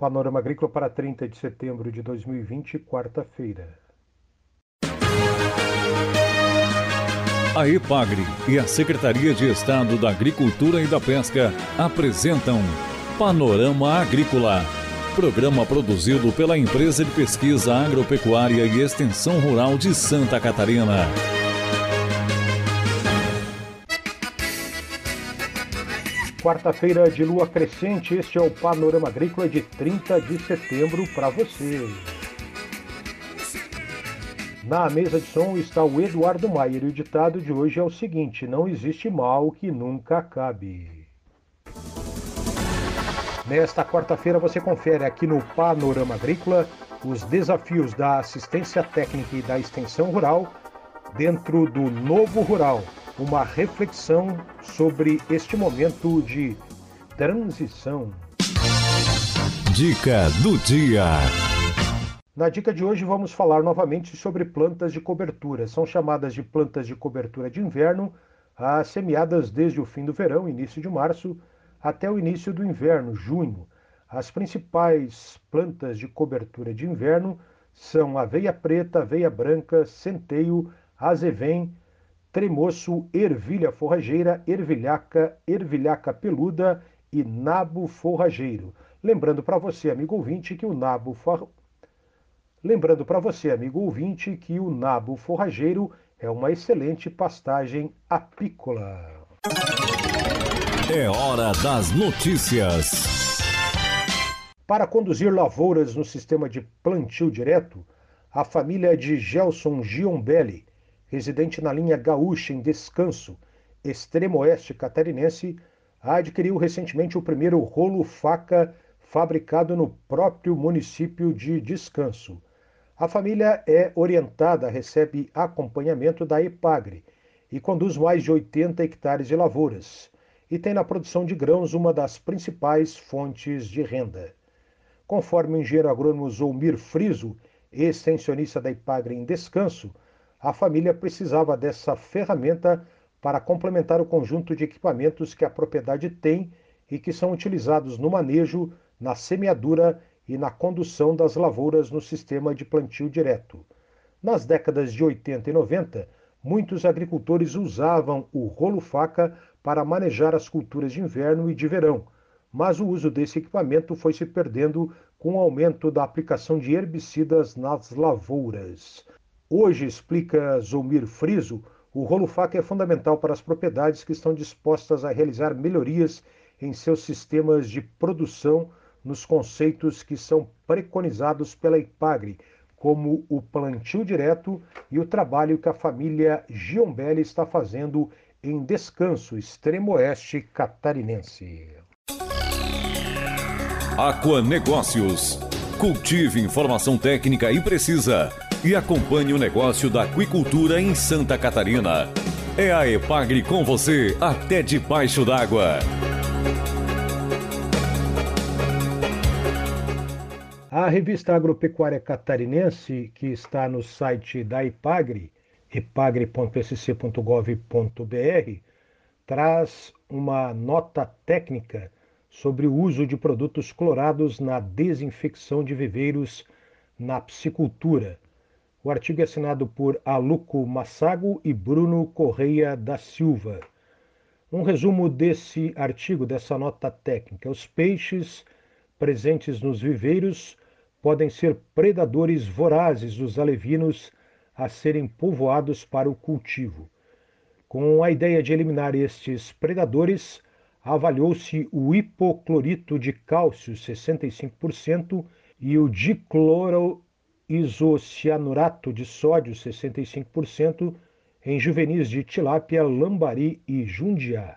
Panorama Agrícola para 30 de setembro de 2020, quarta-feira. A EPAGRE e a Secretaria de Estado da Agricultura e da Pesca apresentam Panorama Agrícola, programa produzido pela Empresa de Pesquisa Agropecuária e Extensão Rural de Santa Catarina. Quarta-feira de lua crescente, este é o Panorama Agrícola de 30 de setembro para você. Na mesa de som está o Eduardo Maier e o ditado de hoje é o seguinte: Não existe mal que nunca acabe. Nesta quarta-feira você confere aqui no Panorama Agrícola os desafios da assistência técnica e da extensão rural dentro do novo rural uma reflexão sobre este momento de transição. Dica do dia. Na dica de hoje vamos falar novamente sobre plantas de cobertura. São chamadas de plantas de cobertura de inverno, as semeadas desde o fim do verão, início de março, até o início do inverno, junho. As principais plantas de cobertura de inverno são aveia preta, aveia branca, centeio, azevém, tremoço, ervilha forrageira, ervilhaca, ervilhaca peluda e nabo forrageiro. Lembrando para você, amigo ouvinte, que o nabo for... Lembrando para você, amigo ouvinte, que o nabo forrageiro é uma excelente pastagem apícola. É hora das notícias. Para conduzir lavouras no sistema de plantio direto, a família de Gelson Giombelli residente na linha Gaúcha em Descanso, extremo oeste catarinense, adquiriu recentemente o primeiro rolo faca fabricado no próprio município de Descanso. A família é orientada, recebe acompanhamento da EPAGRE e conduz mais de 80 hectares de lavouras e tem na produção de grãos uma das principais fontes de renda. Conforme o engenheiro agrônomo Zoumir Friso, extensionista da EPAGRE em Descanso, a família precisava dessa ferramenta para complementar o conjunto de equipamentos que a propriedade tem e que são utilizados no manejo, na semeadura e na condução das lavouras no sistema de plantio direto. Nas décadas de 80 e 90, muitos agricultores usavam o rolo-faca para manejar as culturas de inverno e de verão, mas o uso desse equipamento foi se perdendo com o aumento da aplicação de herbicidas nas lavouras. Hoje, explica Zomir Friso, o rolo faca é fundamental para as propriedades que estão dispostas a realizar melhorias em seus sistemas de produção nos conceitos que são preconizados pela IPAGRE, como o plantio direto e o trabalho que a família Giombelli está fazendo em Descanso, extremo oeste catarinense. Aqua Negócios. Cultive informação técnica e precisa e acompanhe o negócio da aquicultura em Santa Catarina. É a Epagre com você até debaixo d'água. A revista agropecuária catarinense, que está no site da Epagre, epagre.sc.gov.br, traz uma nota técnica sobre o uso de produtos clorados na desinfecção de viveiros na piscicultura o artigo é assinado por Aluco Massago e Bruno Correia da Silva. Um resumo desse artigo, dessa nota técnica. Os peixes presentes nos viveiros podem ser predadores vorazes dos alevinos a serem povoados para o cultivo. Com a ideia de eliminar estes predadores, avaliou-se o hipoclorito de cálcio 65% e o dicloro isocianurato de sódio 65% em juvenis de tilápia, lambari e jundiá.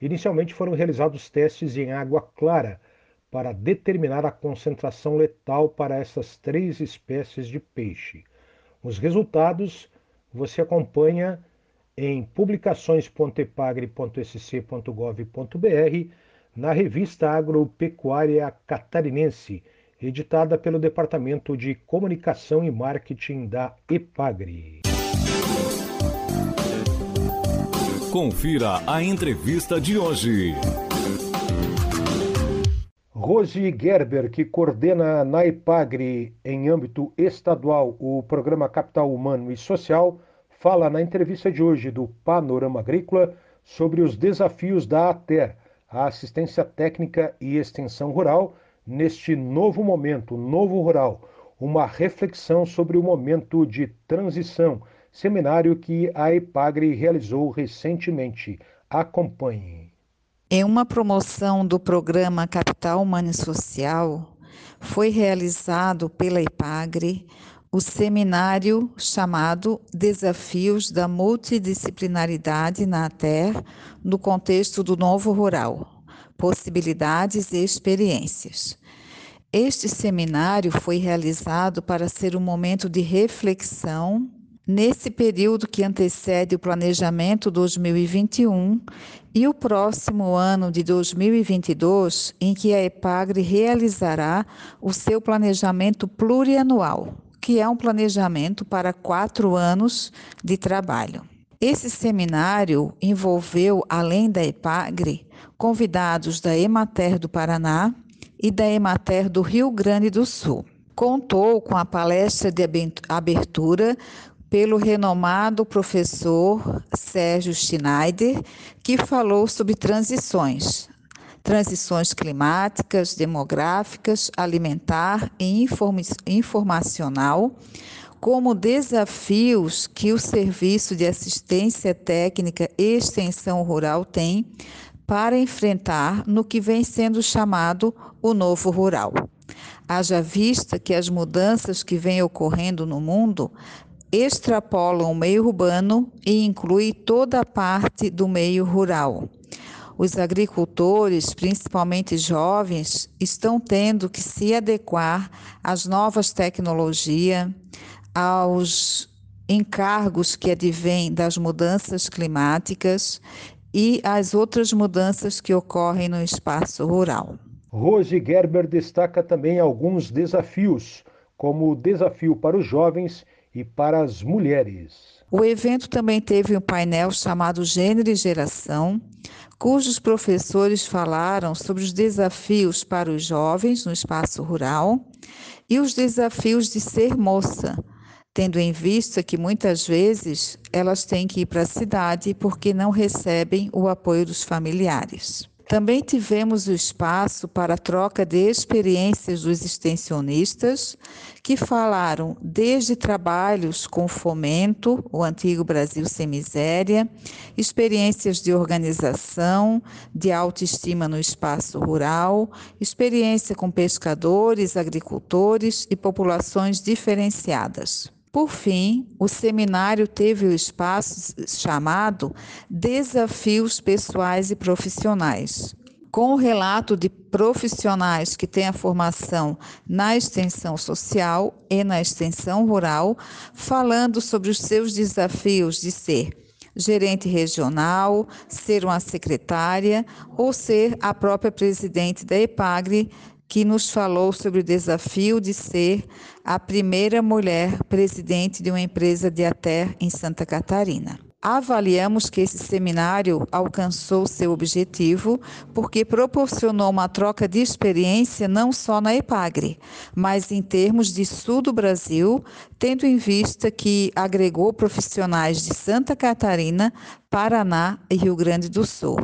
Inicialmente foram realizados testes em água clara para determinar a concentração letal para essas três espécies de peixe. Os resultados você acompanha em publicações.epagre.sc.gov.br na revista Agropecuária Catarinense editada pelo Departamento de Comunicação e Marketing da EPAGRE. Confira a entrevista de hoje. Rose Gerber, que coordena na EPAGRE, em âmbito estadual, o programa Capital Humano e Social, fala na entrevista de hoje do Panorama Agrícola sobre os desafios da ATER, a Assistência Técnica e Extensão Rural, neste novo momento, novo rural, uma reflexão sobre o momento de transição, seminário que a EPAGRE realizou recentemente. Acompanhe. Em uma promoção do programa Capital Humano e Social, foi realizado pela IPAGRE o seminário chamado Desafios da Multidisciplinaridade na ATER no contexto do Novo Rural, Possibilidades e Experiências. Este seminário foi realizado para ser um momento de reflexão nesse período que antecede o planejamento 2021 e o próximo ano de 2022, em que a EPAGRE realizará o seu planejamento plurianual, que é um planejamento para quatro anos de trabalho. Esse seminário envolveu, além da EPAGRE, convidados da Emater do Paraná e da Emater do Rio Grande do Sul. Contou com a palestra de abertura pelo renomado professor Sérgio Schneider, que falou sobre transições, transições climáticas, demográficas, alimentar e informacional, como desafios que o Serviço de Assistência Técnica e Extensão Rural tem para enfrentar no que vem sendo chamado o novo rural. Haja vista que as mudanças que vêm ocorrendo no mundo extrapolam o meio urbano e inclui toda a parte do meio rural. Os agricultores, principalmente jovens, estão tendo que se adequar às novas tecnologias, aos encargos que advêm das mudanças climáticas e às outras mudanças que ocorrem no espaço rural. Rose Gerber destaca também alguns desafios, como o desafio para os jovens e para as mulheres. O evento também teve um painel chamado Gênero e Geração, cujos professores falaram sobre os desafios para os jovens no espaço rural e os desafios de ser moça, tendo em vista que muitas vezes elas têm que ir para a cidade porque não recebem o apoio dos familiares. Também tivemos o espaço para a troca de experiências dos extensionistas, que falaram desde trabalhos com fomento, o antigo Brasil sem miséria, experiências de organização, de autoestima no espaço rural, experiência com pescadores, agricultores e populações diferenciadas. Por fim, o seminário teve o espaço chamado Desafios Pessoais e Profissionais, com o relato de profissionais que têm a formação na extensão social e na extensão rural, falando sobre os seus desafios de ser gerente regional, ser uma secretária ou ser a própria presidente da EPAGRE, que nos falou sobre o desafio de ser a primeira mulher presidente de uma empresa de até em Santa Catarina. Avaliamos que esse seminário alcançou seu objetivo porque proporcionou uma troca de experiência não só na EPAGRE, mas em termos de sul do Brasil, tendo em vista que agregou profissionais de Santa Catarina, Paraná e Rio Grande do Sul,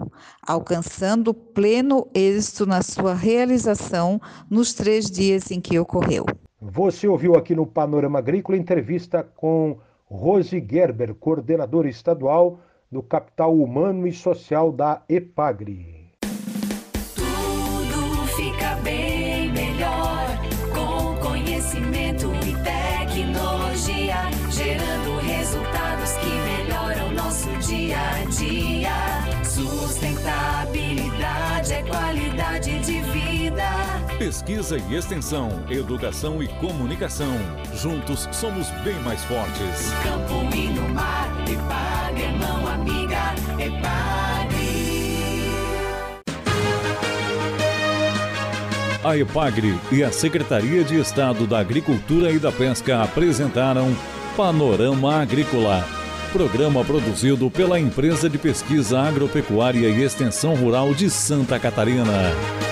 alcançando pleno êxito na sua realização nos três dias em que ocorreu. Você ouviu aqui no Panorama Agrícola entrevista com Rose Gerber, coordenadora estadual do Capital Humano e Social da EPAGRE. Pesquisa e extensão, educação e comunicação. Juntos somos bem mais fortes. Campo e no mar, Epagre, mão amiga, Epagre. A EPAGRE e a Secretaria de Estado da Agricultura e da Pesca apresentaram Panorama Agrícola. Programa produzido pela Empresa de Pesquisa Agropecuária e Extensão Rural de Santa Catarina.